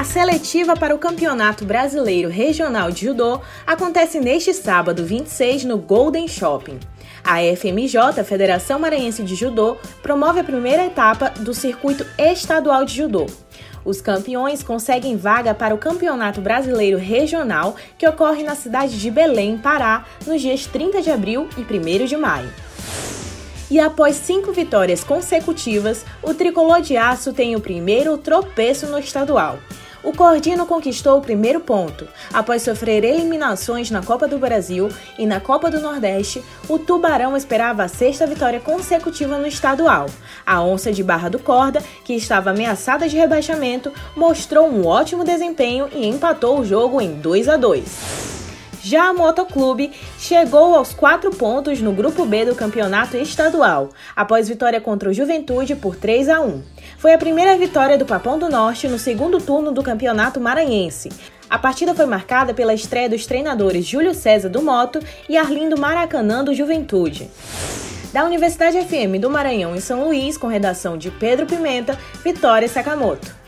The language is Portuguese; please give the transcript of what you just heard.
A seletiva para o Campeonato Brasileiro Regional de Judô acontece neste sábado 26 no Golden Shopping. A FMJ, Federação Maranhense de Judô, promove a primeira etapa do circuito estadual de judô. Os campeões conseguem vaga para o Campeonato Brasileiro Regional, que ocorre na cidade de Belém, Pará, nos dias 30 de abril e 1 de maio. E após cinco vitórias consecutivas, o tricolor de aço tem o primeiro tropeço no estadual. O Cordino conquistou o primeiro ponto. Após sofrer eliminações na Copa do Brasil e na Copa do Nordeste, o Tubarão esperava a sexta vitória consecutiva no estadual. A onça de Barra do Corda, que estava ameaçada de rebaixamento, mostrou um ótimo desempenho e empatou o jogo em 2 a 2. Já a Motoclube chegou aos quatro pontos no Grupo B do campeonato estadual, após vitória contra o Juventude por 3 a 1. Foi a primeira vitória do Papão do Norte no segundo turno do campeonato maranhense. A partida foi marcada pela estreia dos treinadores Júlio César do Moto e Arlindo Maracanã do Juventude. Da Universidade FM do Maranhão em São Luís, com redação de Pedro Pimenta, Vitória Sakamoto.